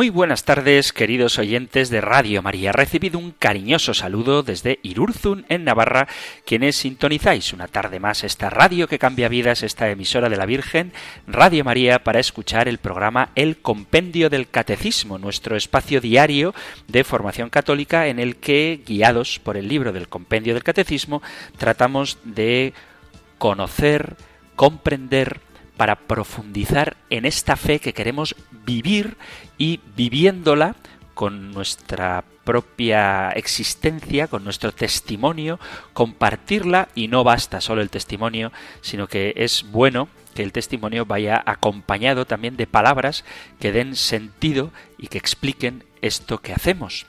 Muy buenas tardes, queridos oyentes de Radio María. Recibido un cariñoso saludo desde Irurzun, en Navarra, quienes sintonizáis una tarde más esta radio que cambia vidas, esta emisora de la Virgen, Radio María, para escuchar el programa El Compendio del Catecismo, nuestro espacio diario de formación católica en el que, guiados por el libro del Compendio del Catecismo, tratamos de conocer, comprender, para profundizar en esta fe que queremos vivir y viviéndola con nuestra propia existencia, con nuestro testimonio, compartirla y no basta solo el testimonio, sino que es bueno que el testimonio vaya acompañado también de palabras que den sentido y que expliquen esto que hacemos.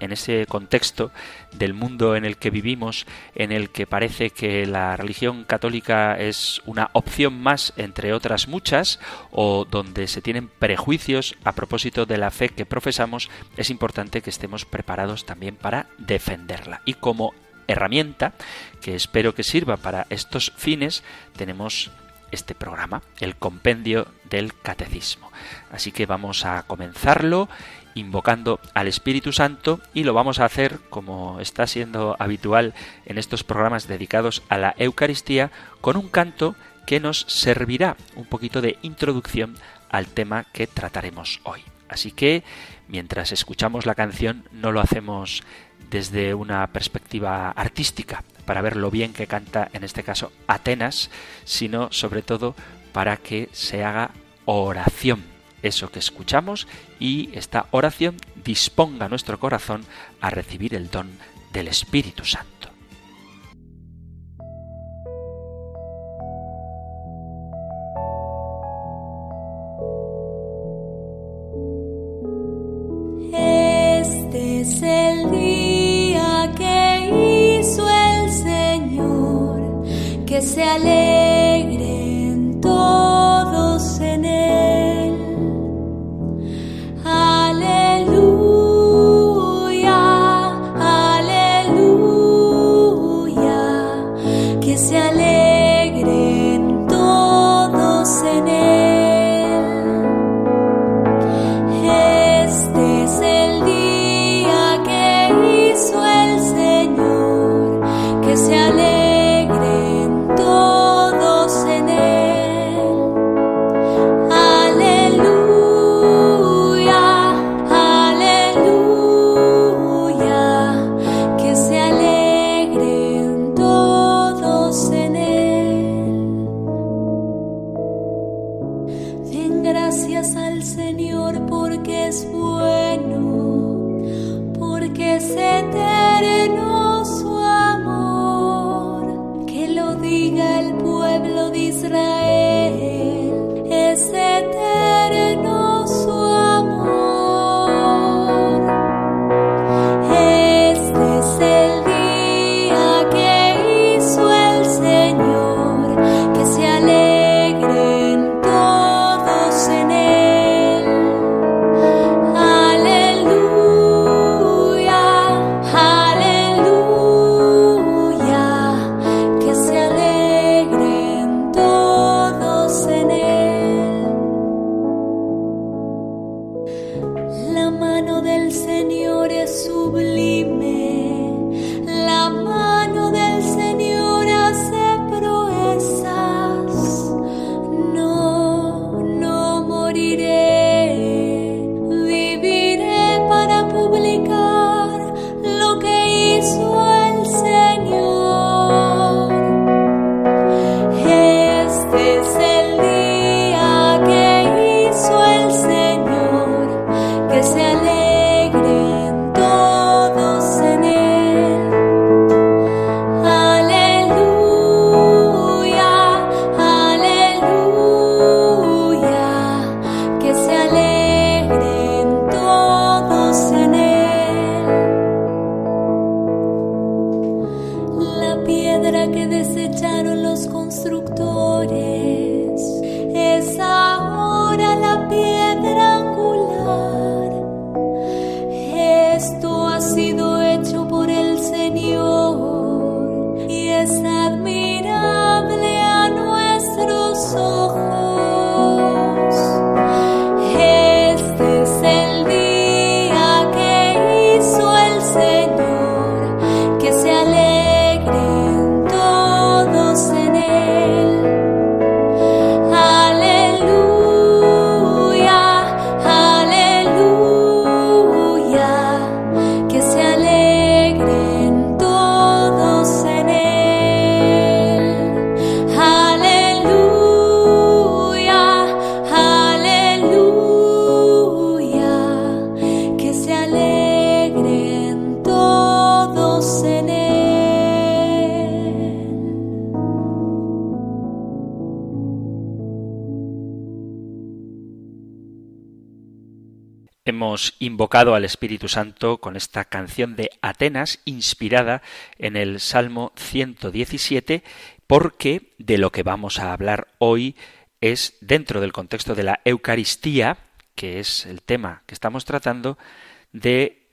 En ese contexto del mundo en el que vivimos, en el que parece que la religión católica es una opción más entre otras muchas, o donde se tienen prejuicios a propósito de la fe que profesamos, es importante que estemos preparados también para defenderla. Y como herramienta, que espero que sirva para estos fines, tenemos este programa, el compendio del catecismo. Así que vamos a comenzarlo invocando al Espíritu Santo y lo vamos a hacer, como está siendo habitual en estos programas dedicados a la Eucaristía, con un canto que nos servirá un poquito de introducción al tema que trataremos hoy. Así que, mientras escuchamos la canción, no lo hacemos desde una perspectiva artística, para ver lo bien que canta, en este caso, Atenas, sino sobre todo para que se haga oración eso que escuchamos y esta oración disponga nuestro corazón a recibir el don del Espíritu Santo. Este es el día que hizo el Señor, que se alegren todos al Espíritu Santo con esta canción de Atenas inspirada en el Salmo 117 porque de lo que vamos a hablar hoy es dentro del contexto de la Eucaristía, que es el tema que estamos tratando, de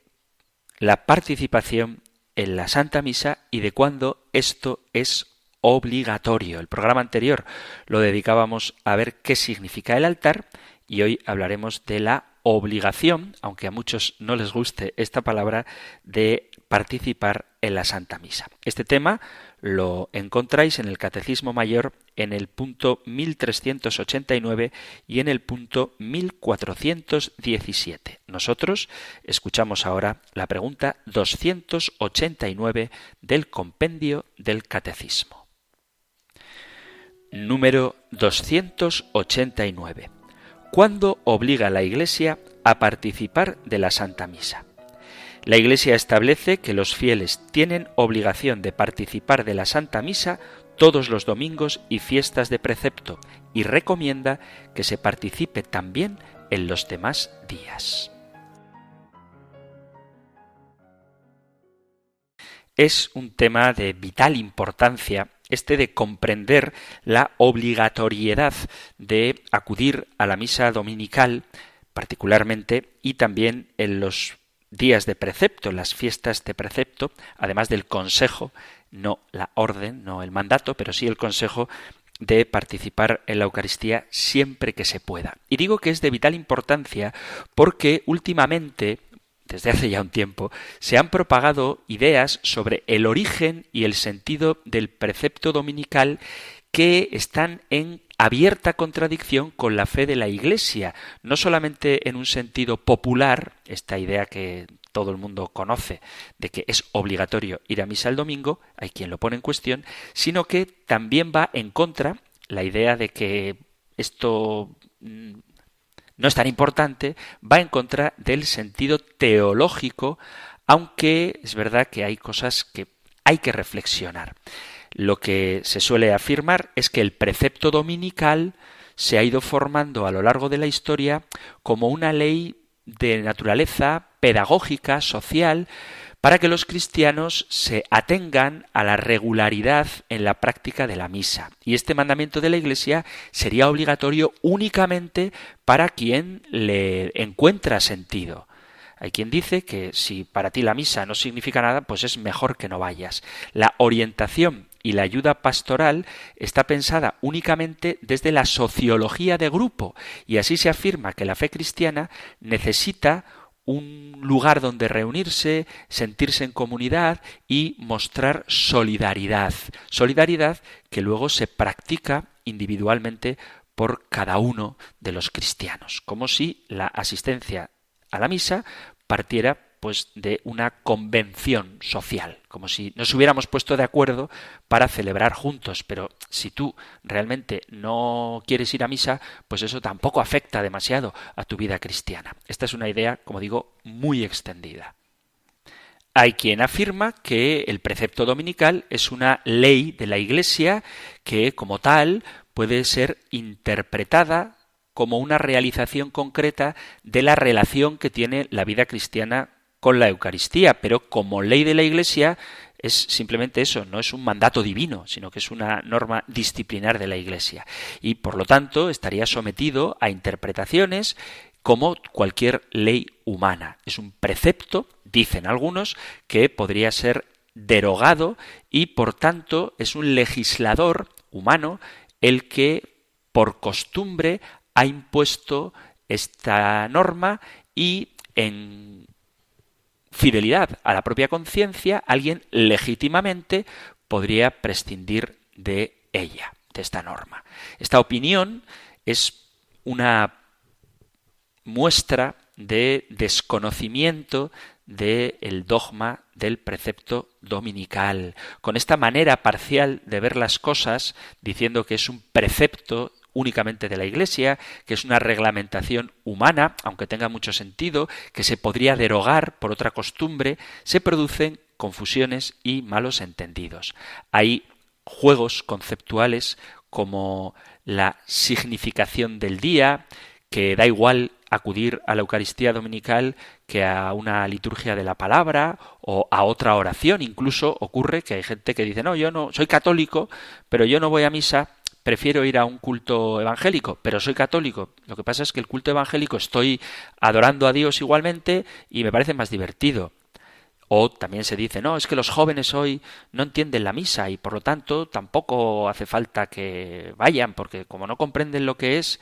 la participación en la Santa Misa y de cuándo esto es obligatorio. El programa anterior lo dedicábamos a ver qué significa el altar y hoy hablaremos de la obligación, aunque a muchos no les guste esta palabra, de participar en la Santa Misa. Este tema lo encontráis en el Catecismo Mayor en el punto 1389 y en el punto 1417. Nosotros escuchamos ahora la pregunta 289 del compendio del Catecismo. Número 289. ¿Cuándo obliga la Iglesia a participar de la Santa Misa? La Iglesia establece que los fieles tienen obligación de participar de la Santa Misa todos los domingos y fiestas de precepto y recomienda que se participe también en los demás días. Es un tema de vital importancia este de comprender la obligatoriedad de acudir a la misa dominical, particularmente, y también en los días de precepto, las fiestas de precepto, además del consejo, no la orden, no el mandato, pero sí el consejo de participar en la Eucaristía siempre que se pueda. Y digo que es de vital importancia porque últimamente desde hace ya un tiempo, se han propagado ideas sobre el origen y el sentido del precepto dominical que están en abierta contradicción con la fe de la Iglesia, no solamente en un sentido popular, esta idea que todo el mundo conoce de que es obligatorio ir a misa el domingo, hay quien lo pone en cuestión, sino que también va en contra la idea de que esto mm, no es tan importante, va en contra del sentido teológico, aunque es verdad que hay cosas que hay que reflexionar. Lo que se suele afirmar es que el precepto dominical se ha ido formando a lo largo de la historia como una ley de naturaleza pedagógica, social, para que los cristianos se atengan a la regularidad en la práctica de la misa. Y este mandamiento de la Iglesia sería obligatorio únicamente para quien le encuentra sentido. Hay quien dice que si para ti la misa no significa nada, pues es mejor que no vayas. La orientación y la ayuda pastoral está pensada únicamente desde la sociología de grupo y así se afirma que la fe cristiana necesita un lugar donde reunirse, sentirse en comunidad y mostrar solidaridad. Solidaridad que luego se practica individualmente por cada uno de los cristianos, como si la asistencia a la misa partiera pues de una convención social, como si nos hubiéramos puesto de acuerdo para celebrar juntos, pero si tú realmente no quieres ir a misa, pues eso tampoco afecta demasiado a tu vida cristiana. Esta es una idea, como digo, muy extendida. Hay quien afirma que el precepto dominical es una ley de la Iglesia que, como tal, puede ser interpretada como una realización concreta de la relación que tiene la vida cristiana con la Eucaristía, pero como ley de la Iglesia es simplemente eso, no es un mandato divino, sino que es una norma disciplinar de la Iglesia. Y por lo tanto estaría sometido a interpretaciones como cualquier ley humana. Es un precepto, dicen algunos, que podría ser derogado y por tanto es un legislador humano el que por costumbre ha impuesto esta norma y en fidelidad a la propia conciencia, alguien legítimamente podría prescindir de ella, de esta norma. Esta opinión es una muestra de desconocimiento del dogma del precepto dominical. Con esta manera parcial de ver las cosas, diciendo que es un precepto únicamente de la Iglesia, que es una reglamentación humana, aunque tenga mucho sentido, que se podría derogar por otra costumbre, se producen confusiones y malos entendidos. Hay juegos conceptuales como la significación del día, que da igual acudir a la Eucaristía Dominical que a una liturgia de la palabra o a otra oración. Incluso ocurre que hay gente que dice, no, yo no, soy católico, pero yo no voy a misa, prefiero ir a un culto evangélico, pero soy católico. Lo que pasa es que el culto evangélico estoy adorando a Dios igualmente y me parece más divertido. O también se dice, no, es que los jóvenes hoy no entienden la misa y por lo tanto tampoco hace falta que vayan, porque como no comprenden lo que es,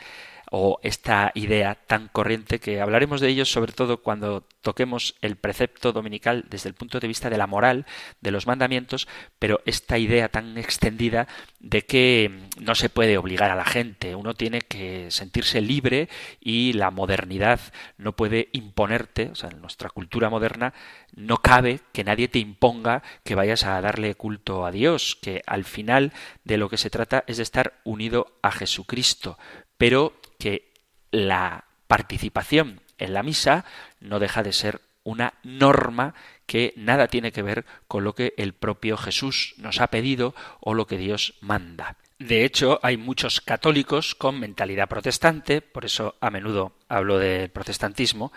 o esta idea tan corriente que hablaremos de ellos sobre todo cuando toquemos el precepto dominical desde el punto de vista de la moral, de los mandamientos, pero esta idea tan extendida de que no se puede obligar a la gente, uno tiene que sentirse libre y la modernidad no puede imponerte, o sea, en nuestra cultura moderna no cabe que nadie te imponga que vayas a darle culto a Dios, que al final de lo que se trata es de estar unido a Jesucristo, pero que la participación en la misa no deja de ser una norma que nada tiene que ver con lo que el propio Jesús nos ha pedido o lo que Dios manda. De hecho, hay muchos católicos con mentalidad protestante, por eso a menudo hablo del protestantismo,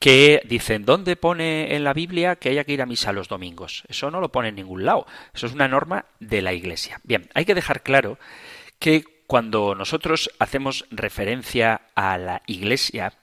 que dicen, ¿dónde pone en la Biblia que haya que ir a misa los domingos? Eso no lo pone en ningún lado, eso es una norma de la Iglesia. Bien, hay que dejar claro que cuando nosotros hacemos referencia a la Iglesia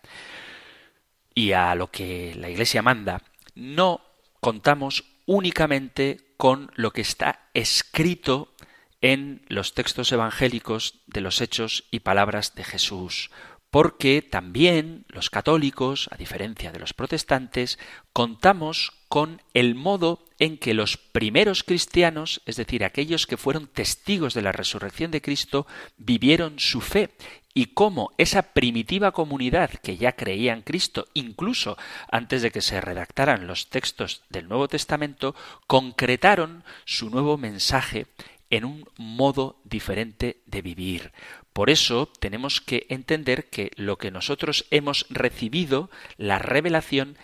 y a lo que la Iglesia manda, no contamos únicamente con lo que está escrito en los textos evangélicos de los hechos y palabras de Jesús, porque también los católicos, a diferencia de los protestantes, contamos con el modo en que los primeros cristianos, es decir, aquellos que fueron testigos de la resurrección de Cristo, vivieron su fe y cómo esa primitiva comunidad que ya creía en Cristo, incluso antes de que se redactaran los textos del Nuevo Testamento, concretaron su nuevo mensaje en un modo diferente de vivir. Por eso tenemos que entender que lo que nosotros hemos recibido, la revelación,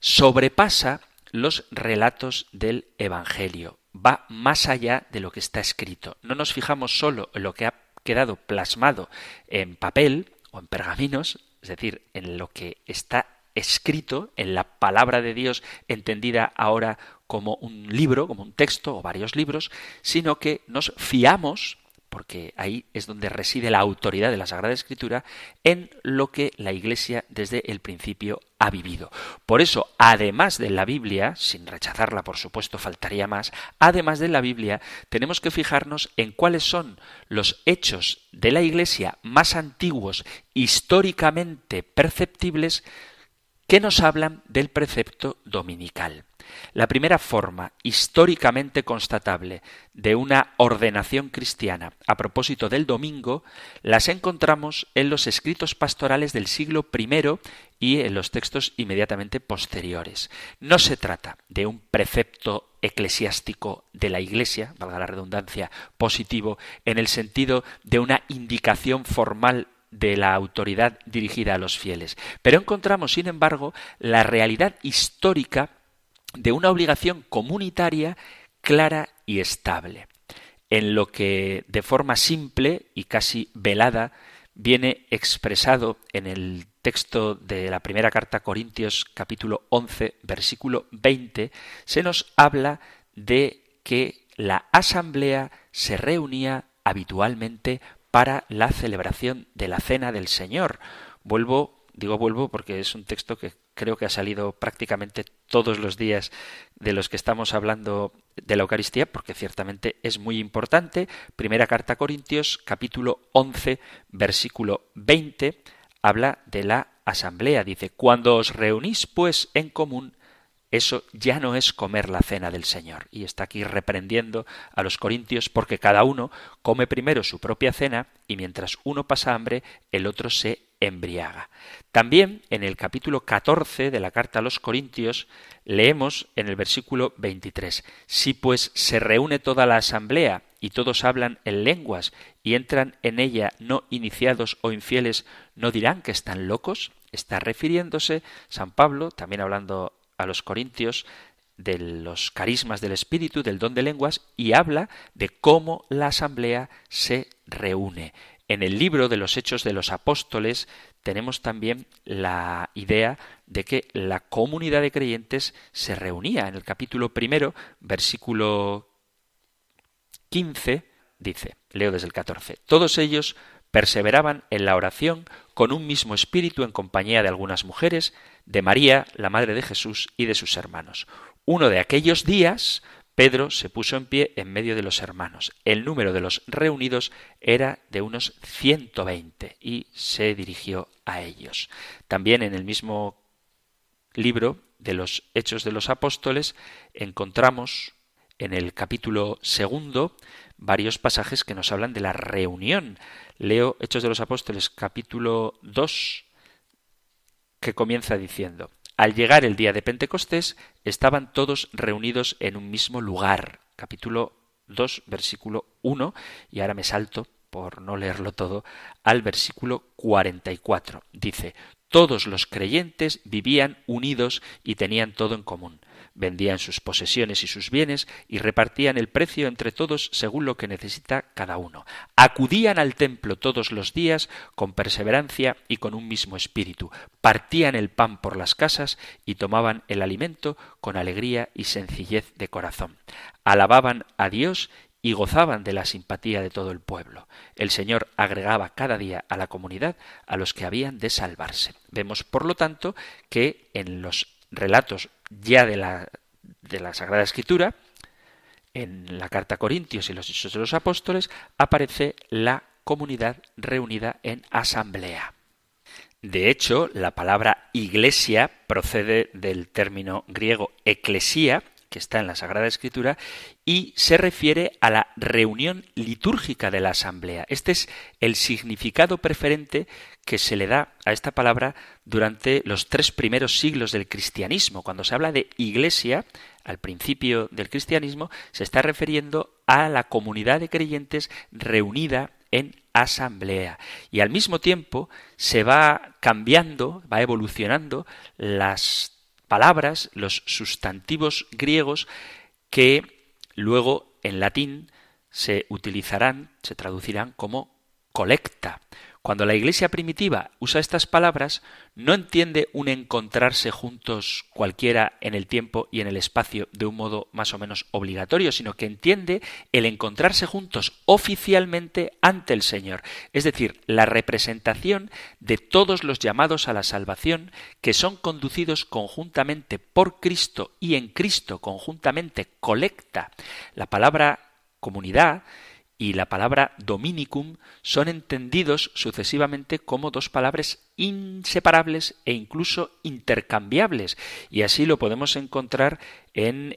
sobrepasa los relatos del Evangelio. Va más allá de lo que está escrito. No nos fijamos solo en lo que ha quedado plasmado en papel o en pergaminos, es decir, en lo que está escrito, en la palabra de Dios entendida ahora como un libro, como un texto o varios libros, sino que nos fiamos porque ahí es donde reside la autoridad de la Sagrada Escritura, en lo que la Iglesia desde el principio ha vivido. Por eso, además de la Biblia, sin rechazarla por supuesto, faltaría más, además de la Biblia, tenemos que fijarnos en cuáles son los hechos de la Iglesia más antiguos, históricamente perceptibles, que nos hablan del precepto dominical. La primera forma históricamente constatable de una ordenación cristiana a propósito del domingo las encontramos en los escritos pastorales del siglo I y en los textos inmediatamente posteriores. No se trata de un precepto eclesiástico de la Iglesia, valga la redundancia, positivo, en el sentido de una indicación formal de la autoridad dirigida a los fieles. Pero encontramos, sin embargo, la realidad histórica de una obligación comunitaria clara y estable, en lo que de forma simple y casi velada viene expresado en el texto de la primera carta a Corintios capítulo 11 versículo 20, se nos habla de que la asamblea se reunía habitualmente para la celebración de la cena del Señor. Vuelvo, digo vuelvo porque es un texto que creo que ha salido prácticamente todos los días de los que estamos hablando de la Eucaristía, porque ciertamente es muy importante. Primera carta a Corintios, capítulo 11, versículo 20, habla de la asamblea. Dice, cuando os reunís pues en común, eso ya no es comer la cena del Señor. Y está aquí reprendiendo a los corintios porque cada uno come primero su propia cena y mientras uno pasa hambre, el otro se embriaga. También en el capítulo 14 de la carta a los Corintios leemos en el versículo 23, Si pues se reúne toda la asamblea y todos hablan en lenguas y entran en ella no iniciados o infieles, ¿no dirán que están locos? Está refiriéndose San Pablo, también hablando a los Corintios, de los carismas del Espíritu, del don de lenguas, y habla de cómo la asamblea se reúne. En el libro de los Hechos de los Apóstoles tenemos también la idea de que la comunidad de creyentes se reunía. En el capítulo primero, versículo 15, dice, leo desde el 14, todos ellos perseveraban en la oración con un mismo espíritu en compañía de algunas mujeres, de María, la madre de Jesús, y de sus hermanos. Uno de aquellos días, Pedro se puso en pie en medio de los hermanos. El número de los reunidos era de unos 120 y se dirigió a ellos. También en el mismo libro de los Hechos de los Apóstoles encontramos en el capítulo segundo varios pasajes que nos hablan de la reunión. Leo Hechos de los Apóstoles capítulo 2 que comienza diciendo al llegar el día de Pentecostés, estaban todos reunidos en un mismo lugar. Capítulo 2, versículo 1, y ahora me salto, por no leerlo todo, al versículo 44. Dice, todos los creyentes vivían unidos y tenían todo en común vendían sus posesiones y sus bienes y repartían el precio entre todos según lo que necesita cada uno. Acudían al templo todos los días con perseverancia y con un mismo espíritu. Partían el pan por las casas y tomaban el alimento con alegría y sencillez de corazón. Alababan a Dios y gozaban de la simpatía de todo el pueblo. El Señor agregaba cada día a la comunidad a los que habían de salvarse. Vemos, por lo tanto, que en los relatos ya de la, de la Sagrada Escritura, en la carta a Corintios y los Hechos de los Apóstoles, aparece la comunidad reunida en asamblea. De hecho, la palabra iglesia procede del término griego eclesía, que está en la Sagrada Escritura, y se refiere a la reunión litúrgica de la asamblea. Este es el significado preferente que se le da a esta palabra durante los tres primeros siglos del cristianismo. Cuando se habla de iglesia, al principio del cristianismo, se está refiriendo a la comunidad de creyentes reunida en asamblea. Y al mismo tiempo se va cambiando, va evolucionando las palabras, los sustantivos griegos que luego en latín se utilizarán, se traducirán como colecta. Cuando la Iglesia primitiva usa estas palabras, no entiende un encontrarse juntos cualquiera en el tiempo y en el espacio de un modo más o menos obligatorio, sino que entiende el encontrarse juntos oficialmente ante el Señor, es decir, la representación de todos los llamados a la salvación que son conducidos conjuntamente por Cristo y en Cristo conjuntamente colecta. La palabra comunidad y la palabra dominicum son entendidos sucesivamente como dos palabras inseparables e incluso intercambiables. Y así lo podemos encontrar en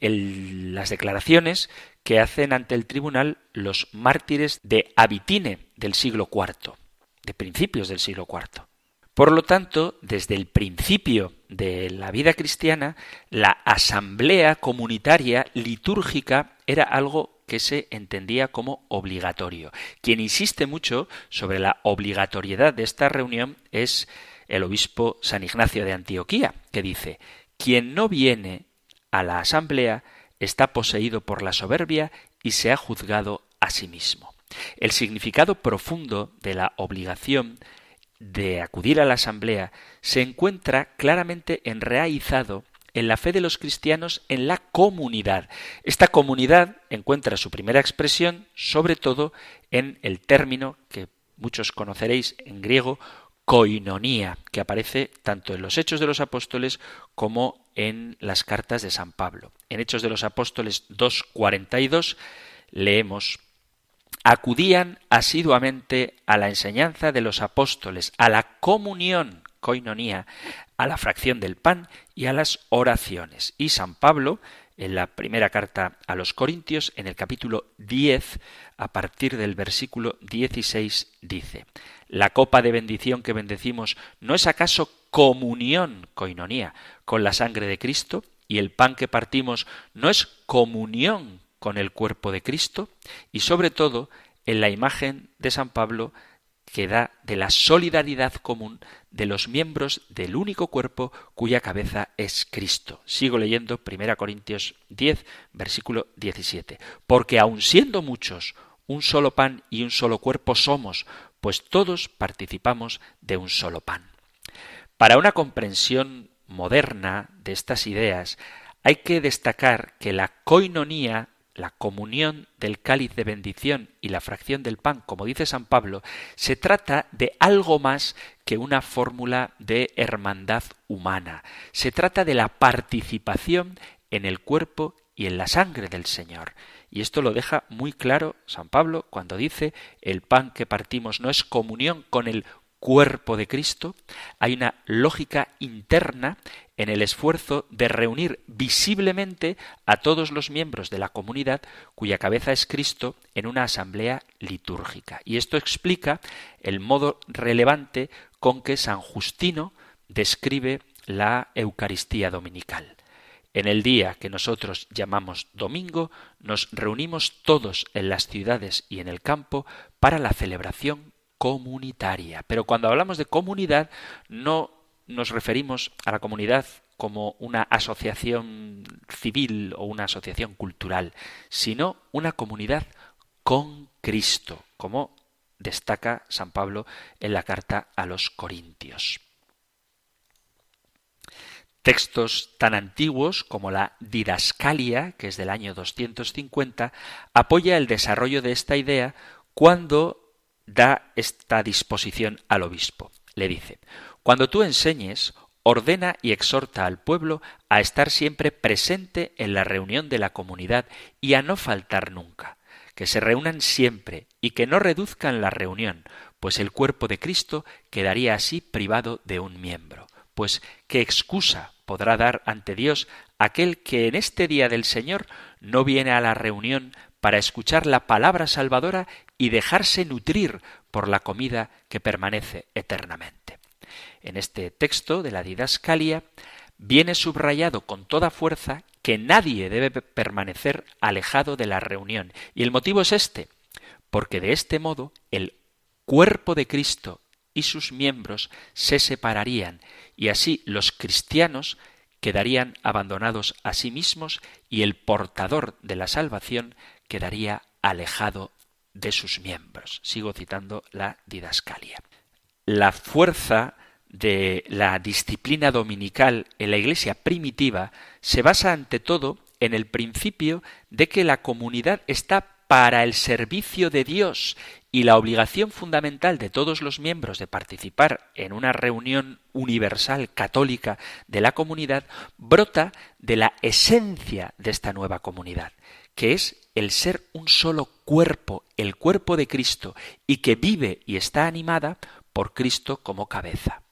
las declaraciones que hacen ante el tribunal los mártires de Abitine del siglo IV, de principios del siglo IV. Por lo tanto, desde el principio de la vida cristiana, la asamblea comunitaria litúrgica era algo que se entendía como obligatorio. Quien insiste mucho sobre la obligatoriedad de esta reunión es el obispo San Ignacio de Antioquía, que dice, quien no viene a la asamblea está poseído por la soberbia y se ha juzgado a sí mismo. El significado profundo de la obligación de acudir a la asamblea se encuentra claramente enraizado en la fe de los cristianos en la comunidad. Esta comunidad encuentra su primera expresión sobre todo en el término que muchos conoceréis en griego, koinonía, que aparece tanto en los Hechos de los Apóstoles como en las cartas de San Pablo. En Hechos de los Apóstoles 2.42 leemos acudían asiduamente a la enseñanza de los apóstoles, a la comunión, koinonía, a la fracción del pan y a las oraciones. Y San Pablo, en la primera carta a los Corintios, en el capítulo 10, a partir del versículo 16, dice, La copa de bendición que bendecimos no es acaso comunión, coinonía, con la sangre de Cristo, y el pan que partimos no es comunión con el cuerpo de Cristo, y sobre todo, en la imagen de San Pablo que da de la solidaridad común de los miembros del único cuerpo cuya cabeza es Cristo. Sigo leyendo 1 Corintios 10, versículo 17. Porque aun siendo muchos, un solo pan y un solo cuerpo somos, pues todos participamos de un solo pan. Para una comprensión moderna de estas ideas, hay que destacar que la coinonía, la comunión del cáliz de bendición y la fracción del pan, como dice San Pablo, se trata de algo más que una fórmula de hermandad humana. Se trata de la participación en el cuerpo y en la sangre del Señor. Y esto lo deja muy claro San Pablo cuando dice el pan que partimos no es comunión con el cuerpo de Cristo, hay una lógica interna en el esfuerzo de reunir visiblemente a todos los miembros de la comunidad cuya cabeza es Cristo en una asamblea litúrgica. Y esto explica el modo relevante con que San Justino describe la Eucaristía dominical. En el día que nosotros llamamos domingo, nos reunimos todos en las ciudades y en el campo para la celebración comunitaria. Pero cuando hablamos de comunidad, no nos referimos a la comunidad como una asociación civil o una asociación cultural, sino una comunidad con Cristo, como destaca San Pablo en la carta a los Corintios. Textos tan antiguos como la Didascalia, que es del año 250, apoya el desarrollo de esta idea cuando da esta disposición al obispo. Le dice, cuando tú enseñes, ordena y exhorta al pueblo a estar siempre presente en la reunión de la comunidad y a no faltar nunca, que se reúnan siempre y que no reduzcan la reunión, pues el cuerpo de Cristo quedaría así privado de un miembro. Pues, ¿qué excusa podrá dar ante Dios aquel que en este día del Señor no viene a la reunión para escuchar la palabra salvadora y dejarse nutrir por la comida que permanece eternamente. En este texto de la didascalia viene subrayado con toda fuerza que nadie debe permanecer alejado de la reunión. Y el motivo es este, porque de este modo el cuerpo de Cristo y sus miembros se separarían y así los cristianos quedarían abandonados a sí mismos y el portador de la salvación quedaría alejado de sus miembros. Sigo citando la didascalia. La fuerza de la disciplina dominical en la Iglesia primitiva se basa ante todo en el principio de que la comunidad está para el servicio de Dios y la obligación fundamental de todos los miembros de participar en una reunión universal católica de la comunidad brota de la esencia de esta nueva comunidad, que es el ser un solo cuerpo, el cuerpo de Cristo, y que vive y está animada por Cristo como cabeza.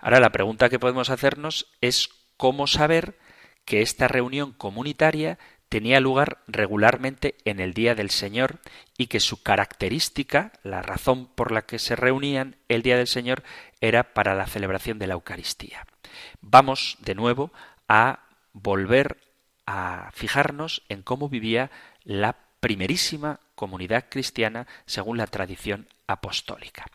Ahora la pregunta que podemos hacernos es cómo saber que esta reunión comunitaria tenía lugar regularmente en el día del Señor y que su característica, la razón por la que se reunían el día del Señor, era para la celebración de la Eucaristía. Vamos de nuevo a volver a fijarnos en cómo vivía la primerísima comunidad cristiana según la tradición apostólica.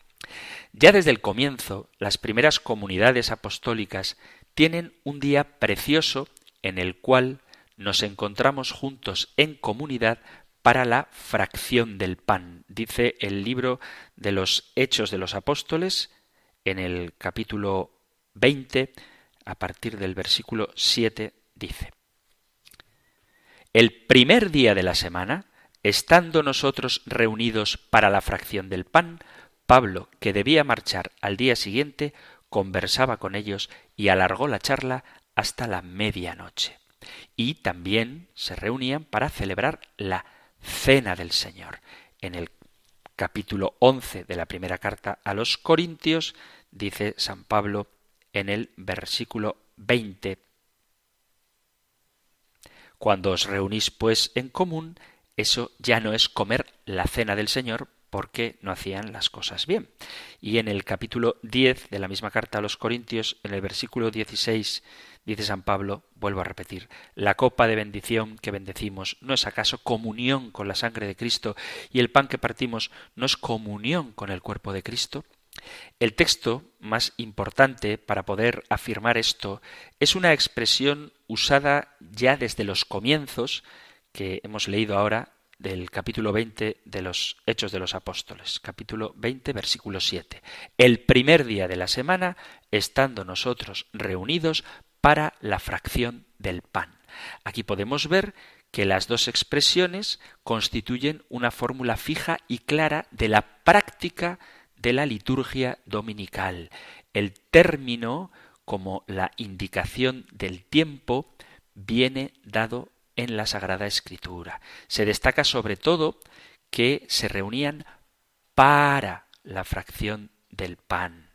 Ya desde el comienzo, las primeras comunidades apostólicas tienen un día precioso en el cual nos encontramos juntos en comunidad para la fracción del pan. Dice el libro de los Hechos de los Apóstoles en el capítulo 20, a partir del versículo 7, dice, El primer día de la semana, estando nosotros reunidos para la fracción del pan, Pablo, que debía marchar al día siguiente, conversaba con ellos y alargó la charla hasta la medianoche y también se reunían para celebrar la cena del Señor. En el capítulo 11 de la primera carta a los Corintios dice San Pablo en el versículo 20 Cuando os reunís pues en común, eso ya no es comer la cena del Señor, porque no hacían las cosas bien. Y en el capítulo 10 de la misma carta a los Corintios, en el versículo 16, dice San Pablo, vuelvo a repetir, la copa de bendición que bendecimos no es acaso comunión con la sangre de Cristo y el pan que partimos no es comunión con el cuerpo de Cristo. El texto más importante para poder afirmar esto es una expresión usada ya desde los comienzos que hemos leído ahora del capítulo 20 de los Hechos de los Apóstoles, capítulo 20, versículo 7. El primer día de la semana, estando nosotros reunidos para la fracción del pan. Aquí podemos ver que las dos expresiones constituyen una fórmula fija y clara de la práctica de la liturgia dominical. El término, como la indicación del tiempo, viene dado en la Sagrada Escritura. Se destaca sobre todo que se reunían para la fracción del pan.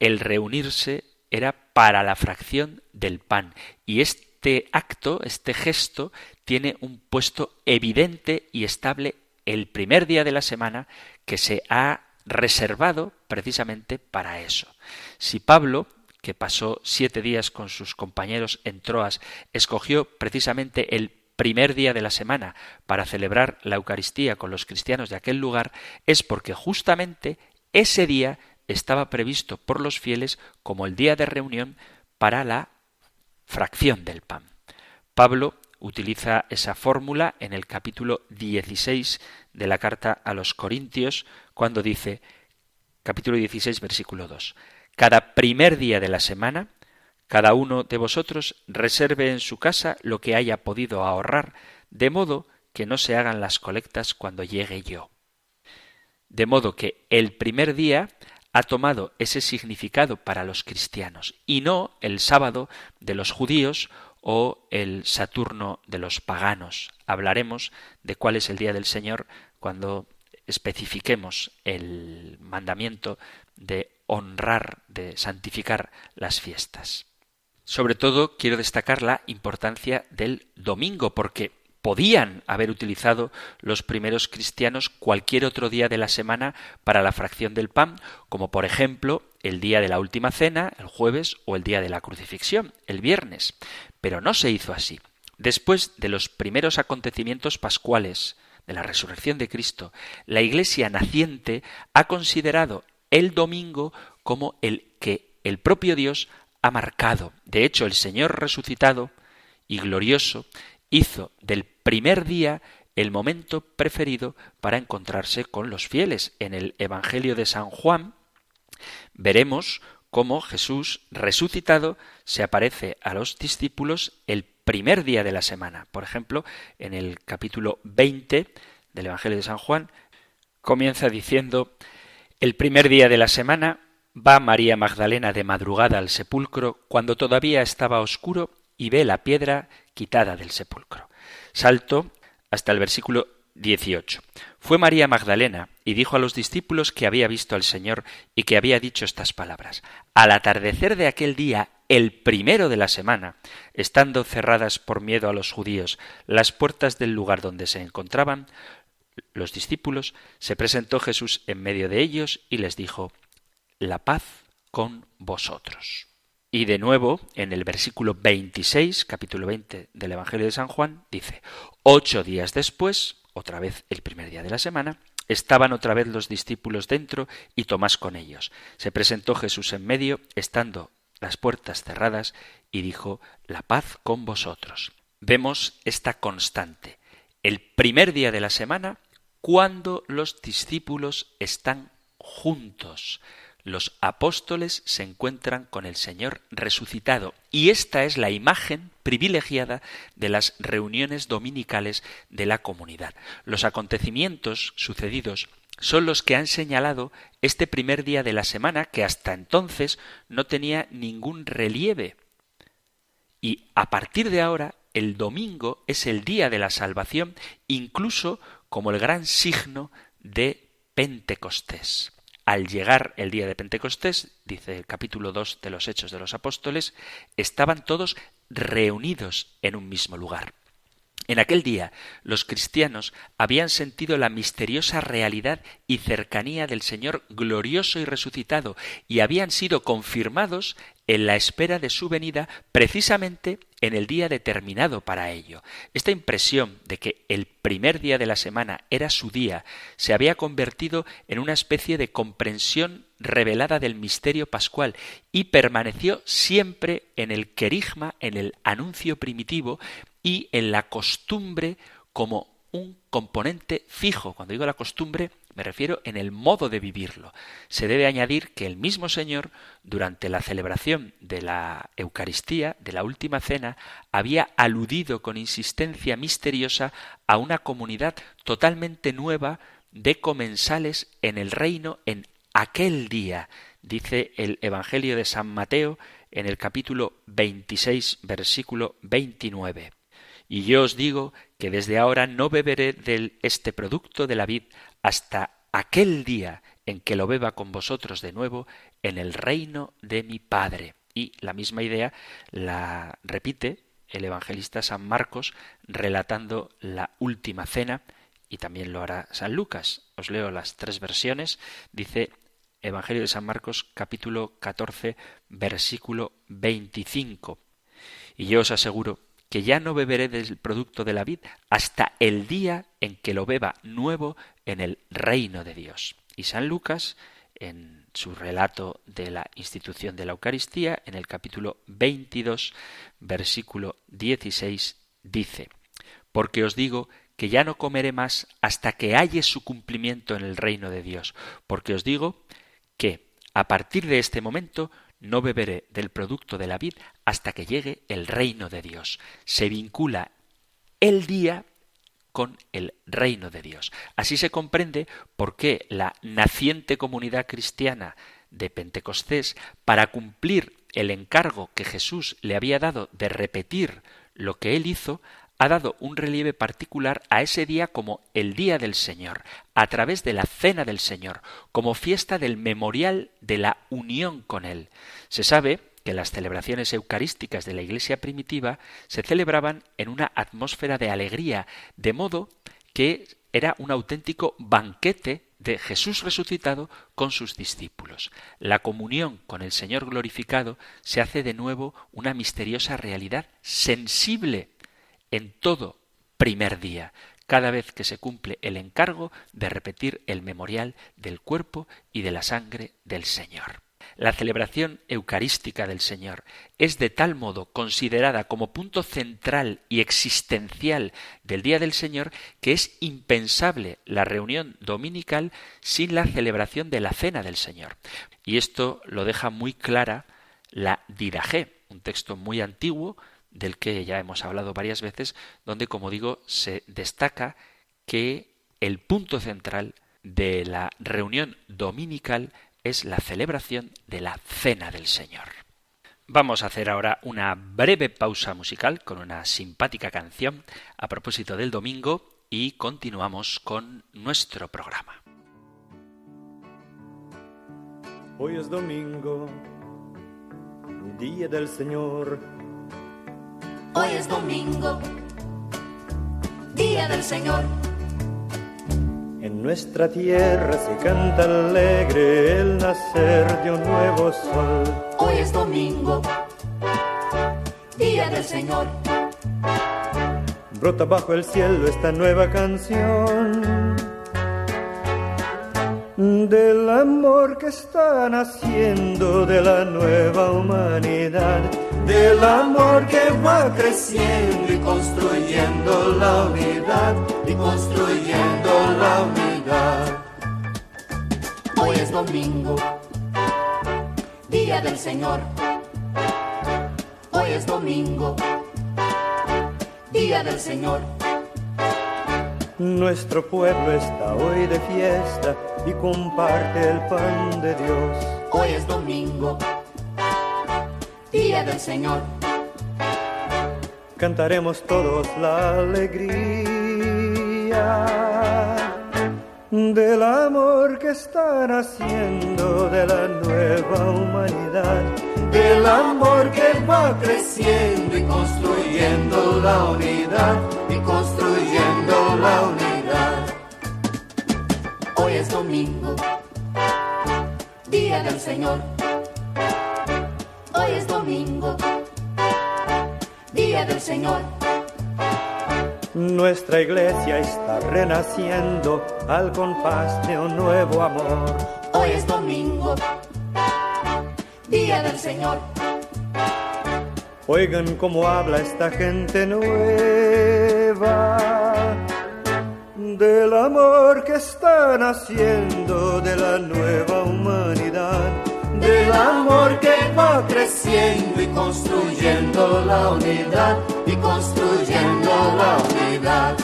El reunirse era para la fracción del pan. Y este acto, este gesto, tiene un puesto evidente y estable el primer día de la semana que se ha reservado precisamente para eso. Si Pablo que pasó siete días con sus compañeros en Troas, escogió precisamente el primer día de la semana para celebrar la Eucaristía con los cristianos de aquel lugar, es porque justamente ese día estaba previsto por los fieles como el día de reunión para la fracción del pan. Pablo utiliza esa fórmula en el capítulo 16 de la carta a los Corintios, cuando dice, capítulo 16, versículo 2, cada primer día de la semana, cada uno de vosotros reserve en su casa lo que haya podido ahorrar, de modo que no se hagan las colectas cuando llegue yo. De modo que el primer día ha tomado ese significado para los cristianos y no el sábado de los judíos o el Saturno de los paganos. Hablaremos de cuál es el día del Señor cuando especifiquemos el mandamiento de honrar, de santificar las fiestas. Sobre todo quiero destacar la importancia del domingo, porque podían haber utilizado los primeros cristianos cualquier otro día de la semana para la fracción del pan, como por ejemplo el día de la última cena, el jueves, o el día de la crucifixión, el viernes. Pero no se hizo así. Después de los primeros acontecimientos pascuales, de la resurrección de Cristo, la Iglesia naciente ha considerado el domingo como el que el propio Dios ha marcado. De hecho, el Señor resucitado y glorioso hizo del primer día el momento preferido para encontrarse con los fieles. En el Evangelio de San Juan veremos cómo Jesús resucitado se aparece a los discípulos el primer día de la semana. Por ejemplo, en el capítulo 20 del Evangelio de San Juan comienza diciendo el primer día de la semana va María Magdalena de madrugada al sepulcro cuando todavía estaba oscuro y ve la piedra quitada del sepulcro. Salto hasta el versículo 18. Fue María Magdalena y dijo a los discípulos que había visto al Señor y que había dicho estas palabras. Al atardecer de aquel día, el primero de la semana, estando cerradas por miedo a los judíos las puertas del lugar donde se encontraban, los discípulos, se presentó Jesús en medio de ellos y les dijo, La paz con vosotros. Y de nuevo, en el versículo 26, capítulo 20 del Evangelio de San Juan, dice, Ocho días después, otra vez el primer día de la semana, estaban otra vez los discípulos dentro y Tomás con ellos. Se presentó Jesús en medio, estando las puertas cerradas, y dijo, La paz con vosotros. Vemos esta constante. El primer día de la semana cuando los discípulos están juntos. Los apóstoles se encuentran con el Señor resucitado y esta es la imagen privilegiada de las reuniones dominicales de la comunidad. Los acontecimientos sucedidos son los que han señalado este primer día de la semana que hasta entonces no tenía ningún relieve. Y a partir de ahora, el domingo es el día de la salvación, incluso como el gran signo de Pentecostés. Al llegar el día de Pentecostés, dice el capítulo 2 de los Hechos de los Apóstoles, estaban todos reunidos en un mismo lugar. En aquel día los cristianos habían sentido la misteriosa realidad y cercanía del Señor glorioso y resucitado y habían sido confirmados en la espera de su venida precisamente en el día determinado para ello. Esta impresión de que el primer día de la semana era su día se había convertido en una especie de comprensión revelada del misterio pascual y permaneció siempre en el querigma, en el anuncio primitivo y en la costumbre como un componente fijo. Cuando digo la costumbre, me refiero en el modo de vivirlo. Se debe añadir que el mismo Señor, durante la celebración de la Eucaristía, de la Última Cena, había aludido con insistencia misteriosa a una comunidad totalmente nueva de comensales en el reino en aquel día, dice el Evangelio de San Mateo en el capítulo 26, versículo 29. Y yo os digo que desde ahora no beberé de este producto de la vid hasta aquel día en que lo beba con vosotros de nuevo en el reino de mi Padre. Y la misma idea la repite el evangelista San Marcos relatando la última cena y también lo hará San Lucas. Os leo las tres versiones. Dice Evangelio de San Marcos capítulo 14 versículo 25. Y yo os aseguro que ya no beberé del producto de la vid hasta el día en que lo beba nuevo en el reino de Dios. Y San Lucas, en su relato de la institución de la Eucaristía, en el capítulo 22, versículo 16, dice, Porque os digo que ya no comeré más hasta que halle su cumplimiento en el reino de Dios, porque os digo que a partir de este momento no beberé del producto de la vid hasta que llegue el reino de Dios. Se vincula el día con el reino de Dios. Así se comprende por qué la naciente comunidad cristiana de Pentecostés, para cumplir el encargo que Jesús le había dado de repetir lo que él hizo, ha dado un relieve particular a ese día como el día del Señor, a través de la cena del Señor, como fiesta del memorial de la unión con Él. Se sabe que las celebraciones eucarísticas de la Iglesia primitiva se celebraban en una atmósfera de alegría, de modo que era un auténtico banquete de Jesús resucitado con sus discípulos. La comunión con el Señor glorificado se hace de nuevo una misteriosa realidad sensible en todo primer día, cada vez que se cumple el encargo de repetir el memorial del cuerpo y de la sangre del Señor. La celebración eucarística del Señor es de tal modo considerada como punto central y existencial del Día del Señor que es impensable la reunión dominical sin la celebración de la Cena del Señor. Y esto lo deja muy clara la Didajé, un texto muy antiguo del que ya hemos hablado varias veces, donde, como digo, se destaca que el punto central de la reunión dominical es la celebración de la Cena del Señor. Vamos a hacer ahora una breve pausa musical con una simpática canción a propósito del domingo y continuamos con nuestro programa. Hoy es domingo, día del Señor Hoy es domingo, día del Señor. En nuestra tierra se canta alegre el nacer de un nuevo sol. Hoy es domingo, día del Señor. Brota bajo el cielo esta nueva canción del amor que están haciendo de la nueva humanidad del amor que va creciendo y construyendo la unidad y construyendo la unidad. Hoy es domingo, día del Señor. Hoy es domingo, día del Señor. Nuestro pueblo está hoy de fiesta y comparte el pan de Dios. Hoy es domingo día del Señor. Cantaremos todos la alegría del amor que están haciendo de la nueva humanidad, del amor que va creciendo y construyendo la unidad y construyendo la unidad. Hoy es domingo, día del Señor Hoy es domingo, día del Señor. Nuestra iglesia está renaciendo al compás de un nuevo amor. Hoy es domingo, día del Señor. Oigan cómo habla esta gente nueva del amor que están haciendo de la nueva humanidad, del amor que va creciendo y construyendo la unidad y construyendo la unidad.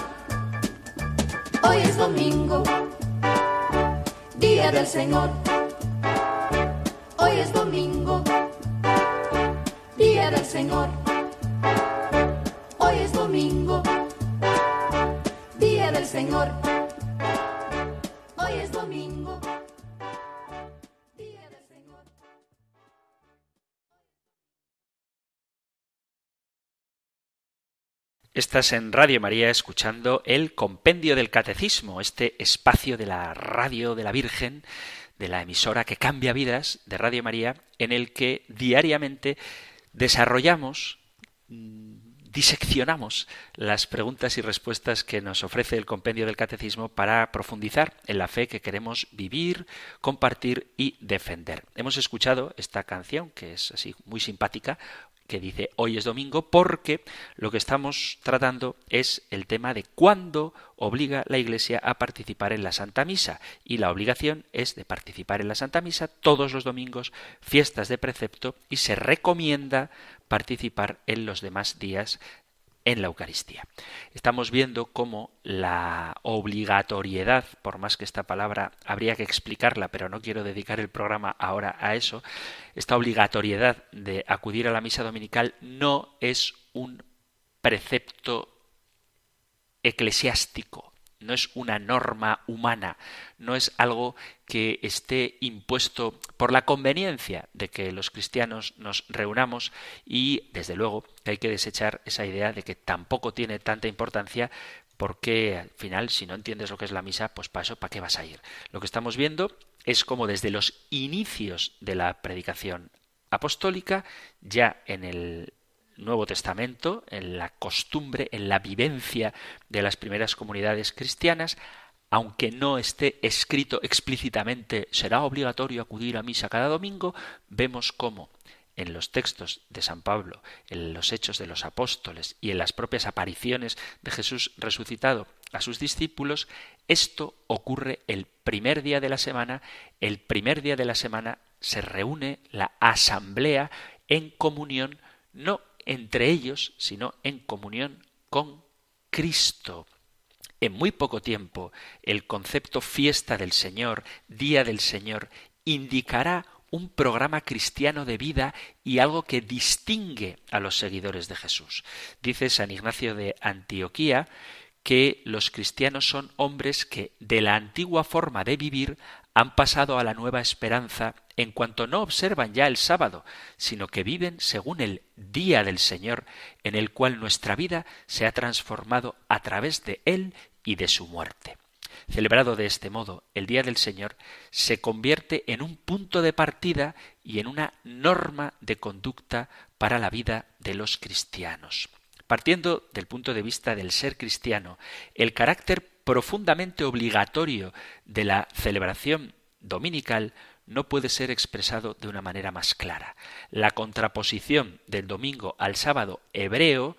Hoy es domingo, día del Señor. Hoy es domingo, día del Señor. Hoy es domingo día del Señor. Hoy es domingo. Estás en Radio María escuchando el Compendio del Catecismo, este espacio de la radio de la Virgen, de la emisora que cambia vidas de Radio María, en el que diariamente desarrollamos mm, diseccionamos las preguntas y respuestas que nos ofrece el compendio del catecismo para profundizar en la fe que queremos vivir, compartir y defender. Hemos escuchado esta canción, que es así muy simpática, que dice hoy es domingo porque lo que estamos tratando es el tema de cuándo obliga la Iglesia a participar en la Santa Misa. Y la obligación es de participar en la Santa Misa todos los domingos, fiestas de precepto y se recomienda participar en los demás días en la Eucaristía. Estamos viendo cómo la obligatoriedad, por más que esta palabra habría que explicarla, pero no quiero dedicar el programa ahora a eso, esta obligatoriedad de acudir a la misa dominical no es un precepto eclesiástico, no es una norma humana, no es algo que esté impuesto por la conveniencia de que los cristianos nos reunamos y, desde luego, hay que desechar esa idea de que tampoco tiene tanta importancia porque al final, si no entiendes lo que es la misa, pues para eso, ¿para qué vas a ir? Lo que estamos viendo es como desde los inicios de la predicación apostólica, ya en el Nuevo Testamento, en la costumbre, en la vivencia de las primeras comunidades cristianas, aunque no esté escrito explícitamente será obligatorio acudir a misa cada domingo, vemos cómo en los textos de San Pablo, en los hechos de los apóstoles y en las propias apariciones de Jesús resucitado a sus discípulos, esto ocurre el primer día de la semana, el primer día de la semana se reúne la asamblea en comunión no entre ellos, sino en comunión con Cristo. En muy poco tiempo, el concepto fiesta del Señor, día del Señor, indicará un programa cristiano de vida y algo que distingue a los seguidores de Jesús. Dice San Ignacio de Antioquía que los cristianos son hombres que de la antigua forma de vivir han pasado a la nueva esperanza en cuanto no observan ya el sábado, sino que viven según el día del Señor, en el cual nuestra vida se ha transformado a través de Él y de su muerte. Celebrado de este modo, el Día del Señor se convierte en un punto de partida y en una norma de conducta para la vida de los cristianos. Partiendo del punto de vista del ser cristiano, el carácter profundamente obligatorio de la celebración dominical no puede ser expresado de una manera más clara. La contraposición del domingo al sábado hebreo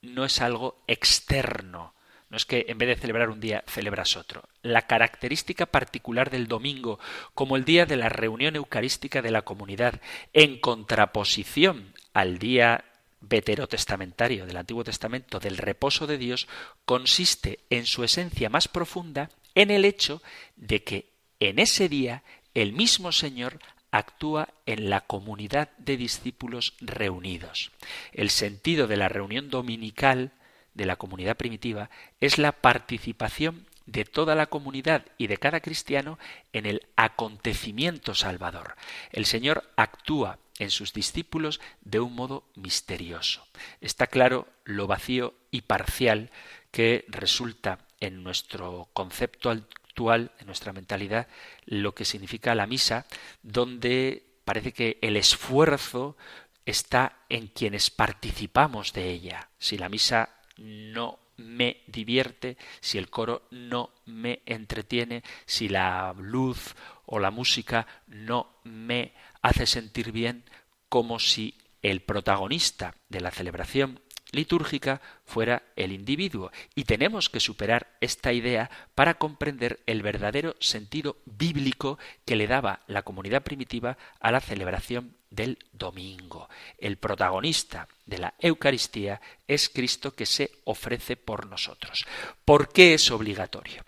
no es algo externo, no es que en vez de celebrar un día celebras otro. La característica particular del domingo como el día de la reunión eucarística de la comunidad, en contraposición al día veterotestamentario del Antiguo Testamento del reposo de Dios consiste en su esencia más profunda en el hecho de que en ese día el mismo Señor actúa en la comunidad de discípulos reunidos. El sentido de la reunión dominical de la comunidad primitiva es la participación de toda la comunidad y de cada cristiano en el acontecimiento salvador. El Señor actúa en sus discípulos de un modo misterioso. Está claro lo vacío y parcial que resulta en nuestro concepto actual, en nuestra mentalidad, lo que significa la misa, donde parece que el esfuerzo está en quienes participamos de ella. Si la misa no me divierte, si el coro no me entretiene, si la luz o la música no me hace sentir bien, como si el protagonista de la celebración litúrgica fuera el individuo. Y tenemos que superar esta idea para comprender el verdadero sentido bíblico que le daba la comunidad primitiva a la celebración del domingo. El protagonista de la Eucaristía es Cristo que se ofrece por nosotros. ¿Por qué es obligatorio?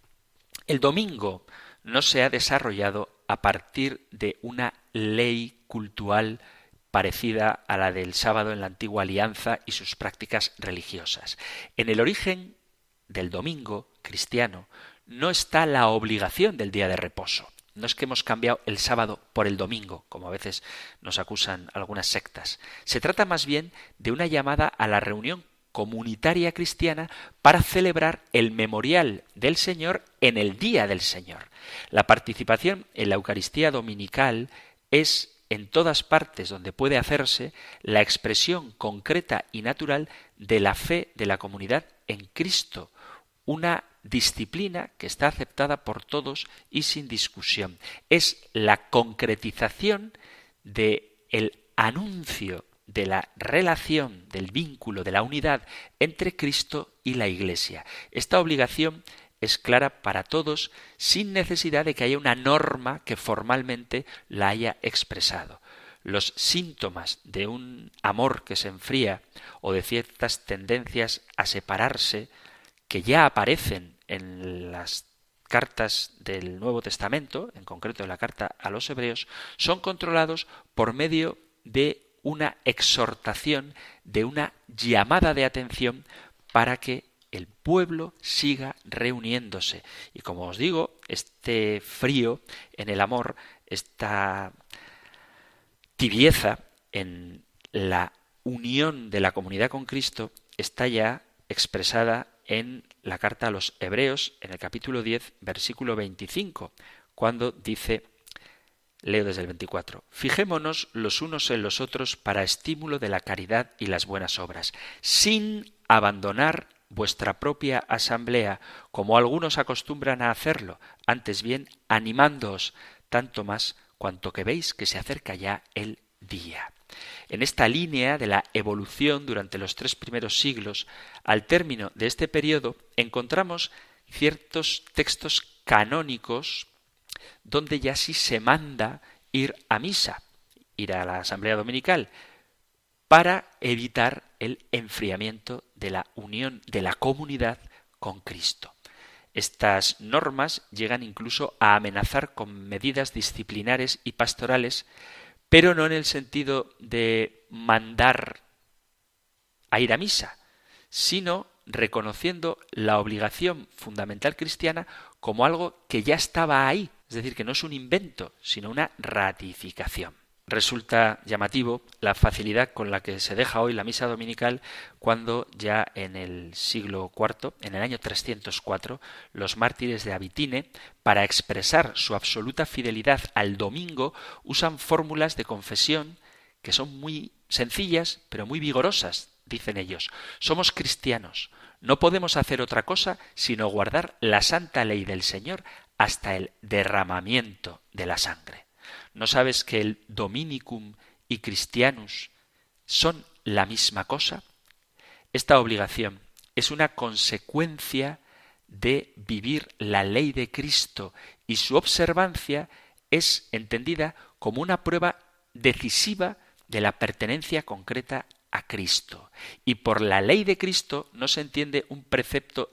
El domingo no se ha desarrollado a partir de una ley cultural parecida a la del sábado en la antigua alianza y sus prácticas religiosas. En el origen del domingo cristiano no está la obligación del día de reposo. No es que hemos cambiado el sábado por el domingo, como a veces nos acusan algunas sectas. Se trata más bien de una llamada a la reunión comunitaria cristiana para celebrar el memorial del Señor en el día del Señor. La participación en la Eucaristía dominical es en todas partes donde puede hacerse la expresión concreta y natural de la fe de la comunidad en Cristo, una disciplina que está aceptada por todos y sin discusión. Es la concretización de el anuncio de la relación, del vínculo, de la unidad entre Cristo y la Iglesia. Esta obligación es clara para todos sin necesidad de que haya una norma que formalmente la haya expresado. Los síntomas de un amor que se enfría o de ciertas tendencias a separarse que ya aparecen en las cartas del Nuevo Testamento, en concreto en la carta a los hebreos, son controlados por medio de una exhortación, de una llamada de atención para que el pueblo siga reuniéndose. Y como os digo, este frío en el amor, esta tibieza en la unión de la comunidad con Cristo, está ya expresada en la carta a los Hebreos, en el capítulo 10, versículo 25, cuando dice, leo desde el 24, Fijémonos los unos en los otros para estímulo de la caridad y las buenas obras, sin abandonar vuestra propia asamblea, como algunos acostumbran a hacerlo, antes bien animándoos tanto más cuanto que veis que se acerca ya el día. En esta línea de la evolución durante los tres primeros siglos, al término de este periodo, encontramos ciertos textos canónicos donde ya sí se manda ir a misa, ir a la asamblea dominical, para evitar el enfriamiento de la unión de la comunidad con Cristo. Estas normas llegan incluso a amenazar con medidas disciplinares y pastorales, pero no en el sentido de mandar a ir a misa, sino reconociendo la obligación fundamental cristiana como algo que ya estaba ahí, es decir, que no es un invento, sino una ratificación. Resulta llamativo la facilidad con la que se deja hoy la misa dominical cuando ya en el siglo IV, en el año 304, los mártires de Abitine, para expresar su absoluta fidelidad al domingo, usan fórmulas de confesión que son muy sencillas, pero muy vigorosas, dicen ellos. Somos cristianos, no podemos hacer otra cosa sino guardar la santa ley del Señor hasta el derramamiento de la sangre. ¿No sabes que el Dominicum y Christianus son la misma cosa? Esta obligación es una consecuencia de vivir la ley de Cristo y su observancia es entendida como una prueba decisiva de la pertenencia concreta a Cristo. Y por la ley de Cristo no se entiende un precepto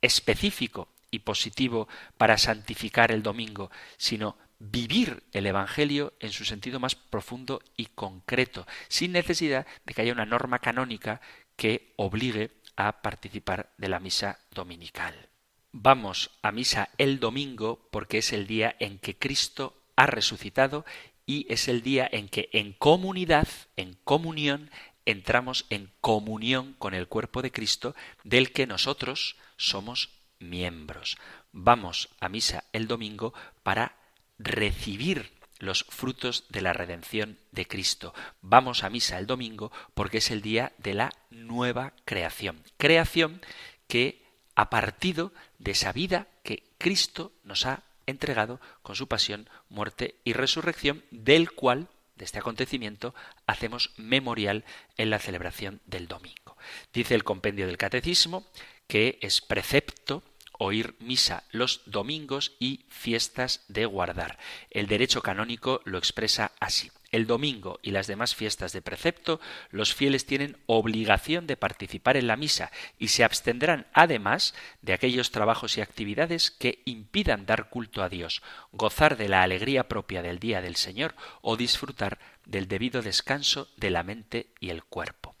específico y positivo para santificar el domingo, sino vivir el Evangelio en su sentido más profundo y concreto, sin necesidad de que haya una norma canónica que obligue a participar de la misa dominical. Vamos a misa el domingo porque es el día en que Cristo ha resucitado y es el día en que en comunidad, en comunión, entramos en comunión con el cuerpo de Cristo del que nosotros somos miembros. Vamos a misa el domingo para recibir los frutos de la redención de Cristo. Vamos a misa el domingo porque es el día de la nueva creación. Creación que ha partido de esa vida que Cristo nos ha entregado con su pasión, muerte y resurrección, del cual de este acontecimiento hacemos memorial en la celebración del domingo. Dice el compendio del catecismo que es precepto oír misa los domingos y fiestas de guardar. El derecho canónico lo expresa así. El domingo y las demás fiestas de precepto, los fieles tienen obligación de participar en la misa y se abstendrán además de aquellos trabajos y actividades que impidan dar culto a Dios, gozar de la alegría propia del día del Señor o disfrutar del debido descanso de la mente y el cuerpo.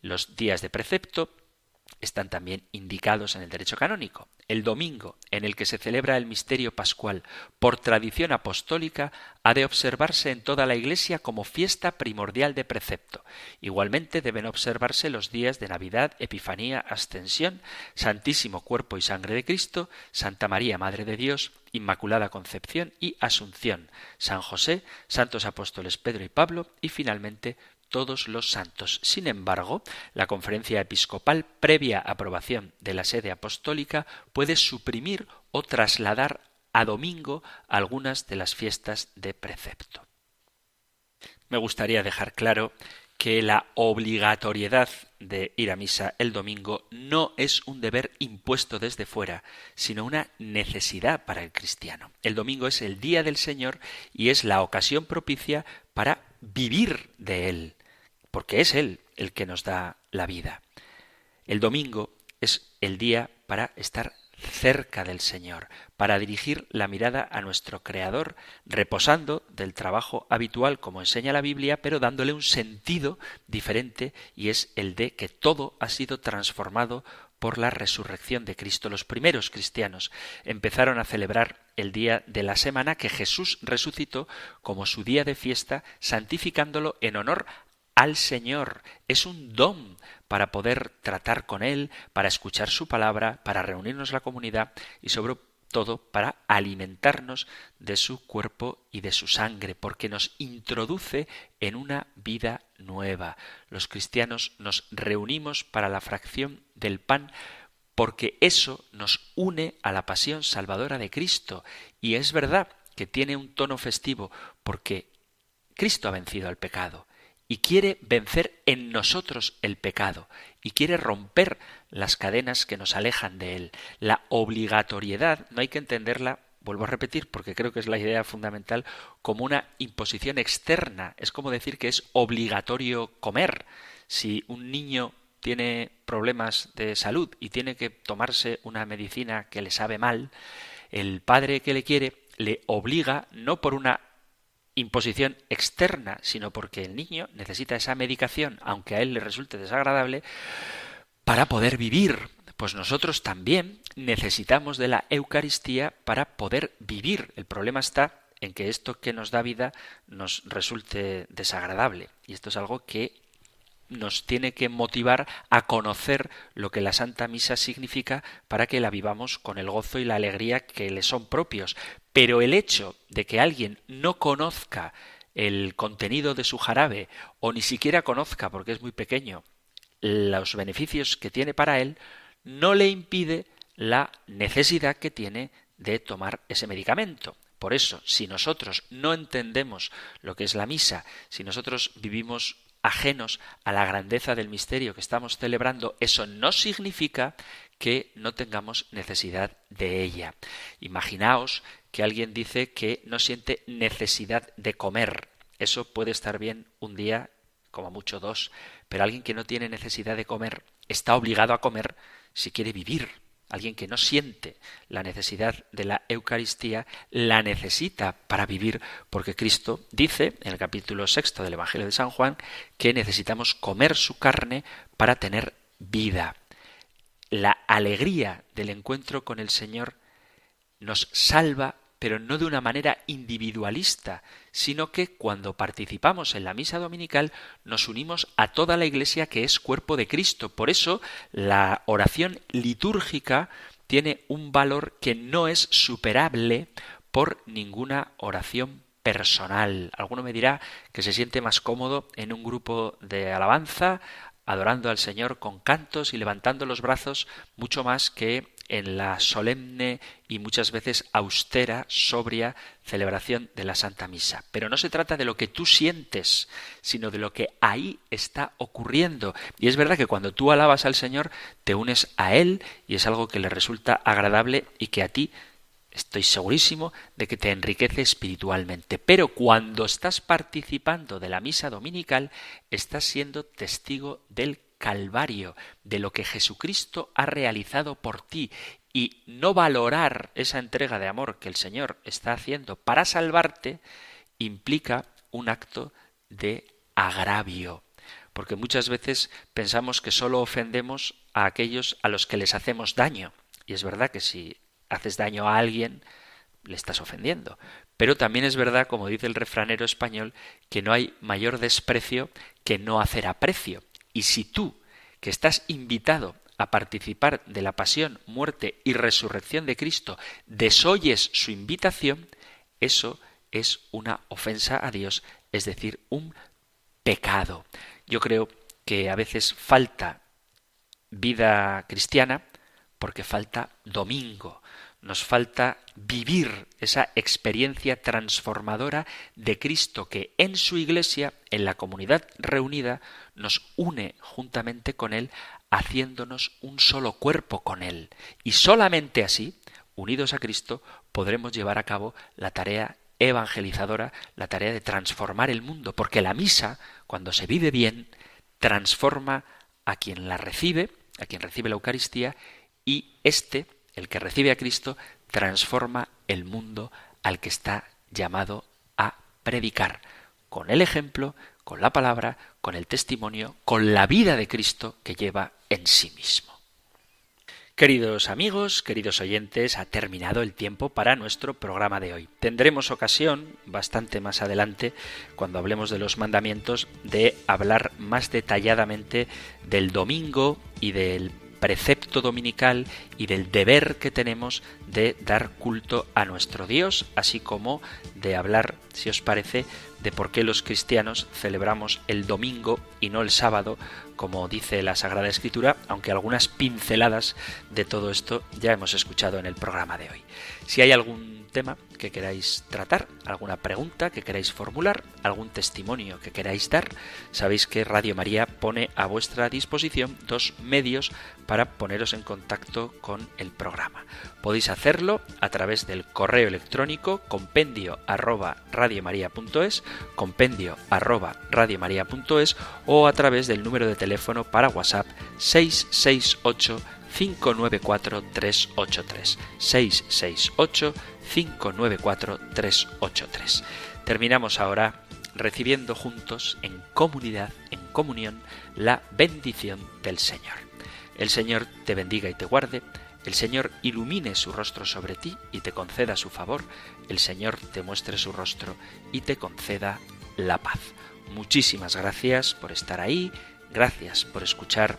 Los días de precepto están también indicados en el derecho canónico. El domingo, en el que se celebra el misterio pascual, por tradición apostólica, ha de observarse en toda la Iglesia como fiesta primordial de precepto. Igualmente deben observarse los días de Navidad, Epifanía, Ascensión, Santísimo Cuerpo y Sangre de Cristo, Santa María, Madre de Dios, Inmaculada Concepción y Asunción, San José, Santos Apóstoles Pedro y Pablo y finalmente todos los santos. Sin embargo, la conferencia episcopal, previa aprobación de la sede apostólica, puede suprimir o trasladar a domingo algunas de las fiestas de precepto. Me gustaría dejar claro que la obligatoriedad de ir a misa el domingo no es un deber impuesto desde fuera, sino una necesidad para el cristiano. El domingo es el día del Señor y es la ocasión propicia para vivir de él porque es Él el que nos da la vida. El domingo es el día para estar cerca del Señor, para dirigir la mirada a nuestro Creador, reposando del trabajo habitual, como enseña la Biblia, pero dándole un sentido diferente y es el de que todo ha sido transformado por la resurrección de Cristo. Los primeros cristianos empezaron a celebrar el día de la semana que Jesús resucitó como su día de fiesta, santificándolo en honor al Señor. Es un don para poder tratar con Él, para escuchar su palabra, para reunirnos la comunidad y sobre todo para alimentarnos de su cuerpo y de su sangre, porque nos introduce en una vida nueva. Los cristianos nos reunimos para la fracción del pan porque eso nos une a la pasión salvadora de Cristo. Y es verdad que tiene un tono festivo porque Cristo ha vencido al pecado y quiere vencer en nosotros el pecado y quiere romper las cadenas que nos alejan de él. La obligatoriedad no hay que entenderla vuelvo a repetir porque creo que es la idea fundamental, como una imposición externa. Es como decir que es obligatorio comer. Si un niño tiene problemas de salud y tiene que tomarse una medicina que le sabe mal, el padre que le quiere le obliga no por una imposición externa, sino porque el niño necesita esa medicación, aunque a él le resulte desagradable, para poder vivir. Pues nosotros también necesitamos de la Eucaristía para poder vivir. El problema está en que esto que nos da vida nos resulte desagradable. Y esto es algo que nos tiene que motivar a conocer lo que la Santa Misa significa para que la vivamos con el gozo y la alegría que le son propios. Pero el hecho de que alguien no conozca el contenido de su jarabe o ni siquiera conozca, porque es muy pequeño, los beneficios que tiene para él, no le impide la necesidad que tiene de tomar ese medicamento. Por eso, si nosotros no entendemos lo que es la misa, si nosotros vivimos ajenos a la grandeza del misterio que estamos celebrando, eso no significa que no tengamos necesidad de ella. Imaginaos que alguien dice que no siente necesidad de comer. Eso puede estar bien un día, como mucho dos, pero alguien que no tiene necesidad de comer está obligado a comer si quiere vivir. Alguien que no siente la necesidad de la Eucaristía, la necesita para vivir, porque Cristo dice en el capítulo sexto del Evangelio de San Juan que necesitamos comer su carne para tener vida. La alegría del encuentro con el Señor nos salva pero no de una manera individualista, sino que cuando participamos en la misa dominical nos unimos a toda la Iglesia que es cuerpo de Cristo. Por eso la oración litúrgica tiene un valor que no es superable por ninguna oración personal. Alguno me dirá que se siente más cómodo en un grupo de alabanza, adorando al Señor con cantos y levantando los brazos, mucho más que en la solemne y muchas veces austera, sobria celebración de la Santa Misa. Pero no se trata de lo que tú sientes, sino de lo que ahí está ocurriendo. Y es verdad que cuando tú alabas al Señor, te unes a Él y es algo que le resulta agradable y que a ti estoy segurísimo de que te enriquece espiritualmente. Pero cuando estás participando de la misa dominical, estás siendo testigo del Calvario, de lo que Jesucristo ha realizado por ti, y no valorar esa entrega de amor que el Señor está haciendo para salvarte implica un acto de agravio. Porque muchas veces pensamos que solo ofendemos a aquellos a los que les hacemos daño. Y es verdad que si haces daño a alguien, le estás ofendiendo. Pero también es verdad, como dice el refranero español, que no hay mayor desprecio que no hacer aprecio. Y si tú, que estás invitado a participar de la pasión, muerte y resurrección de Cristo, desoyes su invitación, eso es una ofensa a Dios, es decir, un pecado. Yo creo que a veces falta vida cristiana porque falta domingo, nos falta vivir esa experiencia transformadora de Cristo que en su iglesia, en la comunidad reunida, nos une juntamente con Él, haciéndonos un solo cuerpo con Él. Y solamente así, unidos a Cristo, podremos llevar a cabo la tarea evangelizadora, la tarea de transformar el mundo, porque la misa, cuando se vive bien, transforma a quien la recibe, a quien recibe la Eucaristía, y éste el que recibe a Cristo transforma el mundo al que está llamado a predicar, con el ejemplo, con la palabra, con el testimonio, con la vida de Cristo que lleva en sí mismo. Queridos amigos, queridos oyentes, ha terminado el tiempo para nuestro programa de hoy. Tendremos ocasión, bastante más adelante, cuando hablemos de los mandamientos, de hablar más detalladamente del domingo y del precepto dominical y del deber que tenemos de dar culto a nuestro Dios, así como de hablar, si os parece, de por qué los cristianos celebramos el domingo y no el sábado, como dice la Sagrada Escritura, aunque algunas pinceladas de todo esto ya hemos escuchado en el programa de hoy. Si hay algún tema que queráis tratar, alguna pregunta que queráis formular, algún testimonio que queráis dar, sabéis que Radio María pone a vuestra disposición dos medios para poneros en contacto con el programa. Podéis hacerlo a través del correo electrónico compendio arroba radiomaria.es, compendio arroba radiomaria.es o a través del número de teléfono para WhatsApp 668 594 383 668 594-383. Terminamos ahora recibiendo juntos, en comunidad, en comunión, la bendición del Señor. El Señor te bendiga y te guarde, el Señor ilumine su rostro sobre ti y te conceda su favor, el Señor te muestre su rostro y te conceda la paz. Muchísimas gracias por estar ahí, gracias por escuchar